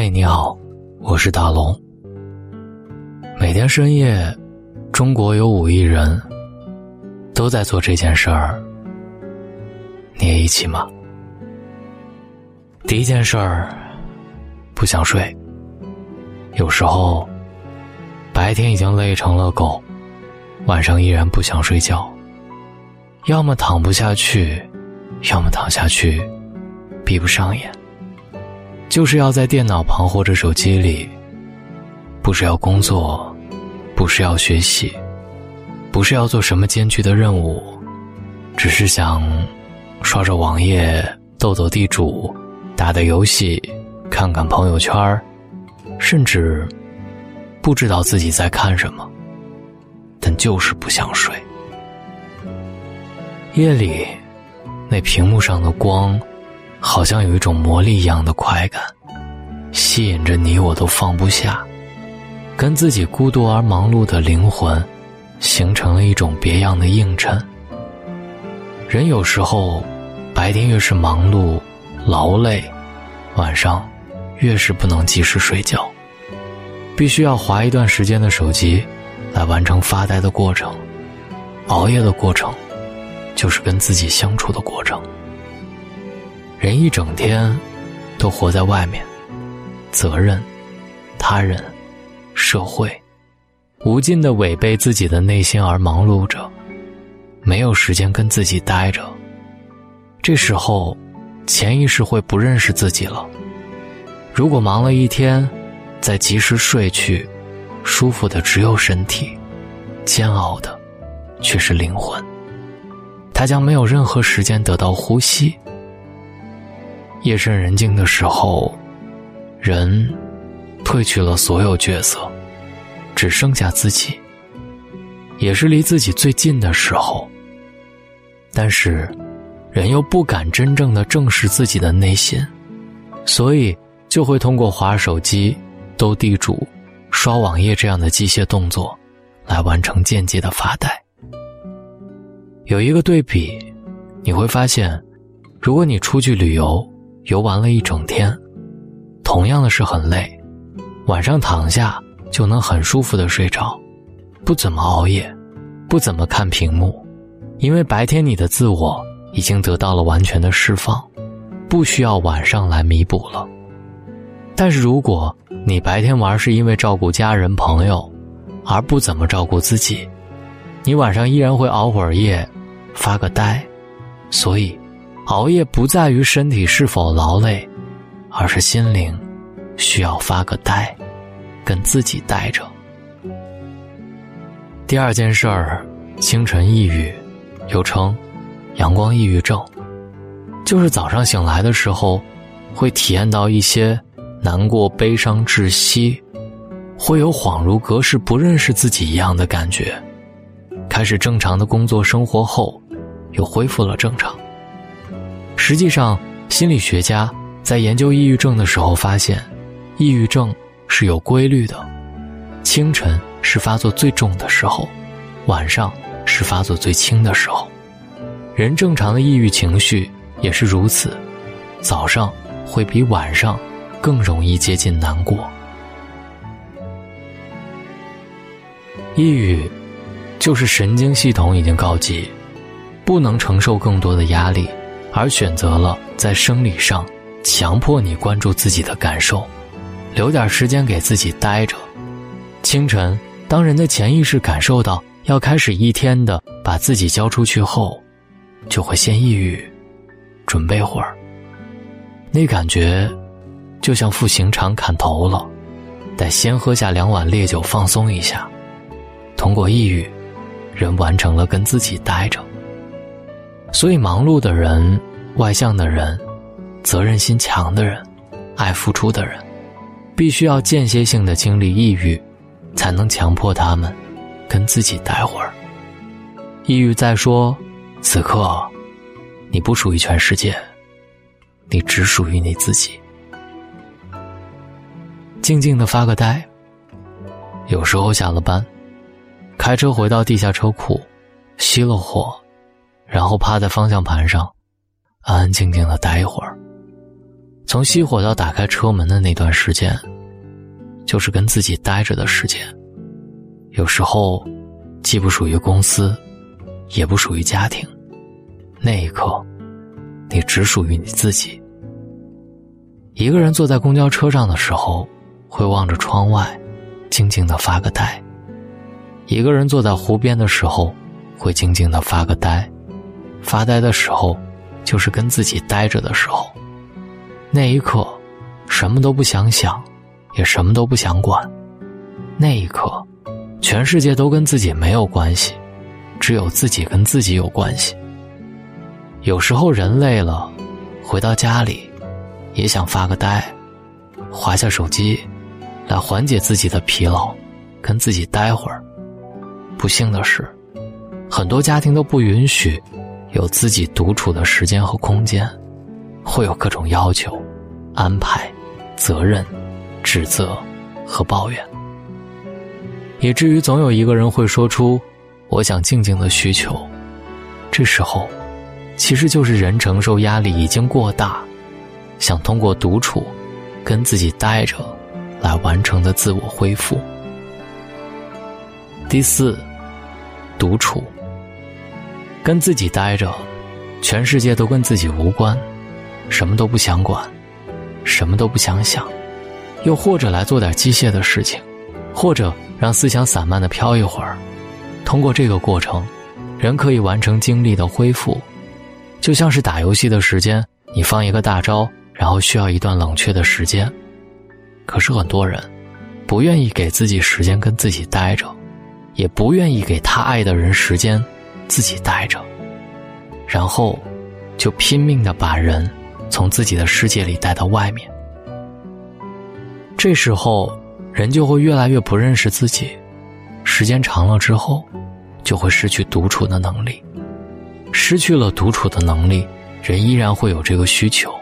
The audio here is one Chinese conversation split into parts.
嗨，你好，我是大龙。每天深夜，中国有五亿人都在做这件事儿，你也一起吗？第一件事儿，不想睡。有时候，白天已经累成了狗，晚上依然不想睡觉。要么躺不下去，要么躺下去，闭不上眼。就是要在电脑旁或者手机里，不是要工作，不是要学习，不是要做什么艰巨的任务，只是想刷刷网页、斗斗地主、打打游戏、看看朋友圈甚至不知道自己在看什么，但就是不想睡。夜里，那屏幕上的光。好像有一种魔力一样的快感，吸引着你，我都放不下，跟自己孤独而忙碌的灵魂，形成了一种别样的映衬。人有时候，白天越是忙碌、劳累，晚上越是不能及时睡觉，必须要划一段时间的手机，来完成发呆的过程。熬夜的过程，就是跟自己相处的过程。人一整天都活在外面，责任、他人、社会，无尽的违背自己的内心而忙碌着，没有时间跟自己待着。这时候，潜意识会不认识自己了。如果忙了一天，再及时睡去，舒服的只有身体，煎熬的却是灵魂。他将没有任何时间得到呼吸。夜深人静的时候，人褪去了所有角色，只剩下自己。也是离自己最近的时候。但是，人又不敢真正的正视自己的内心，所以就会通过划手机、斗地主、刷网页这样的机械动作，来完成间接的发呆。有一个对比，你会发现，如果你出去旅游。游玩了一整天，同样的是很累，晚上躺下就能很舒服的睡着，不怎么熬夜，不怎么看屏幕，因为白天你的自我已经得到了完全的释放，不需要晚上来弥补了。但是如果你白天玩是因为照顾家人朋友，而不怎么照顾自己，你晚上依然会熬会儿夜，发个呆，所以。熬夜不在于身体是否劳累，而是心灵需要发个呆，跟自己待着。第二件事儿，清晨抑郁，又称阳光抑郁症，就是早上醒来的时候，会体验到一些难过、悲伤、窒息，会有恍如隔世、不认识自己一样的感觉。开始正常的工作生活后，又恢复了正常。实际上，心理学家在研究抑郁症的时候发现，抑郁症是有规律的，清晨是发作最重的时候，晚上是发作最轻的时候。人正常的抑郁情绪也是如此，早上会比晚上更容易接近难过。抑郁就是神经系统已经告急，不能承受更多的压力。而选择了在生理上强迫你关注自己的感受，留点时间给自己待着。清晨，当人的潜意识感受到要开始一天的把自己交出去后，就会先抑郁，准备会儿。那感觉，就像赴刑场砍头了，得先喝下两碗烈酒放松一下。通过抑郁，人完成了跟自己待着。所以，忙碌的人、外向的人、责任心强的人、爱付出的人，必须要间歇性的经历抑郁，才能强迫他们跟自己待会儿。抑郁在说：“此刻，你不属于全世界，你只属于你自己。”静静的发个呆。有时候下了班，开车回到地下车库，熄了火。然后趴在方向盘上，安安静静的待一会儿。从熄火到打开车门的那段时间，就是跟自己待着的时间。有时候，既不属于公司，也不属于家庭。那一刻，你只属于你自己。一个人坐在公交车上的时候，会望着窗外，静静的发个呆；一个人坐在湖边的时候，会静静的发个呆。发呆的时候，就是跟自己待着的时候。那一刻，什么都不想想，也什么都不想管。那一刻，全世界都跟自己没有关系，只有自己跟自己有关系。有时候人累了，回到家里，也想发个呆，划下手机，来缓解自己的疲劳，跟自己待会儿。不幸的是，很多家庭都不允许有自己独处的时间和空间。会有各种要求、安排、责任、指责和抱怨，以至于总有一个人会说出“我想静静”的需求。这时候，其实就是人承受压力已经过大，想通过独处跟自己待着来完成的自我恢复。第四，独处，跟自己待着，全世界都跟自己无关。什么都不想管，什么都不想想，又或者来做点机械的事情，或者让思想散漫的飘一会儿。通过这个过程，人可以完成精力的恢复，就像是打游戏的时间，你放一个大招，然后需要一段冷却的时间。可是很多人不愿意给自己时间跟自己待着，也不愿意给他爱的人时间自己待着，然后就拼命的把人。从自己的世界里带到外面，这时候人就会越来越不认识自己，时间长了之后，就会失去独处的能力，失去了独处的能力，人依然会有这个需求，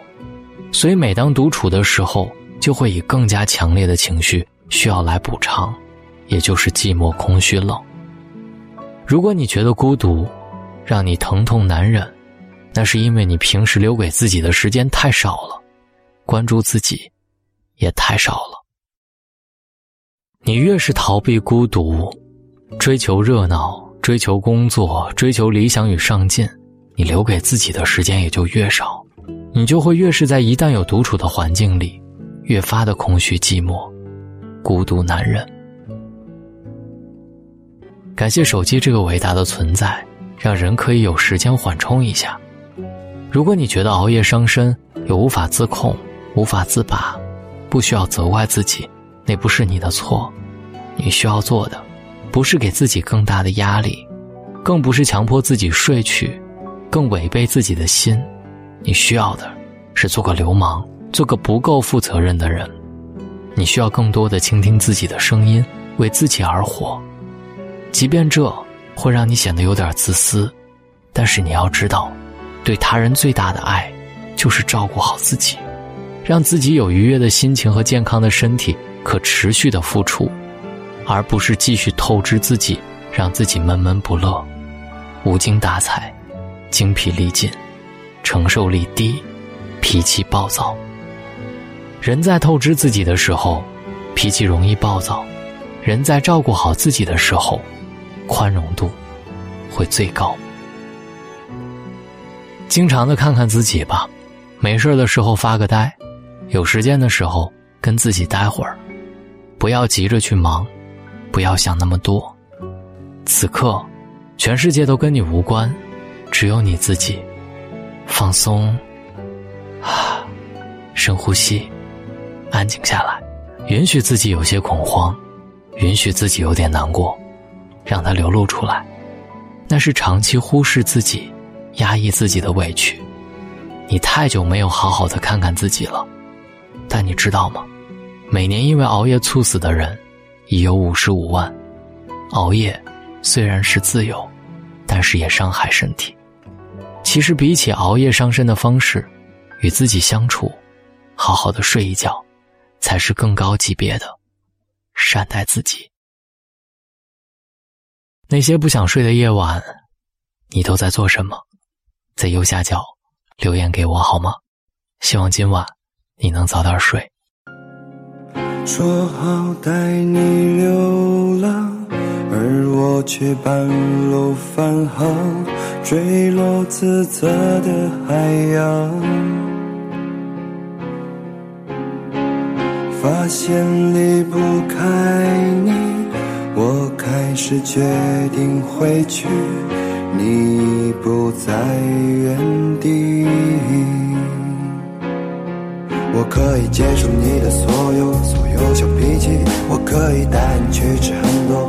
所以每当独处的时候，就会以更加强烈的情绪需要来补偿，也就是寂寞、空虚、冷。如果你觉得孤独，让你疼痛难忍。那是因为你平时留给自己的时间太少了，关注自己也太少了。你越是逃避孤独，追求热闹，追求工作，追求理想与上进，你留给自己的时间也就越少，你就会越是在一旦有独处的环境里，越发的空虚寂寞，孤独难忍。感谢手机这个伟大的存在，让人可以有时间缓冲一下。如果你觉得熬夜伤身，又无法自控、无法自拔，不需要责怪自己，那不是你的错。你需要做的，不是给自己更大的压力，更不是强迫自己睡去，更违背自己的心。你需要的，是做个流氓，做个不够负责任的人。你需要更多的倾听自己的声音，为自己而活，即便这会让你显得有点自私，但是你要知道。对他人最大的爱，就是照顾好自己，让自己有愉悦的心情和健康的身体，可持续的付出，而不是继续透支自己，让自己闷闷不乐，无精打采，精疲力尽，承受力低，脾气暴躁。人在透支自己的时候，脾气容易暴躁；人在照顾好自己的时候，宽容度会最高。经常的看看自己吧，没事的时候发个呆，有时间的时候跟自己待会儿，不要急着去忙，不要想那么多。此刻，全世界都跟你无关，只有你自己。放松，啊，深呼吸，安静下来，允许自己有些恐慌，允许自己有点难过，让它流露出来。那是长期忽视自己。压抑自己的委屈，你太久没有好好的看看自己了。但你知道吗？每年因为熬夜猝死的人已有五十五万。熬夜虽然是自由，但是也伤害身体。其实比起熬夜伤身的方式，与自己相处，好好的睡一觉，才是更高级别的善待自己。那些不想睡的夜晚，你都在做什么？在右下角留言给我好吗？希望今晚你能早点睡。说好带你流浪，而我却半路返航，坠落自责的海洋。发现离不开你，我还是决定回去，你不在原地。我可以接受你的所有所有小脾气，我可以带你去吃很多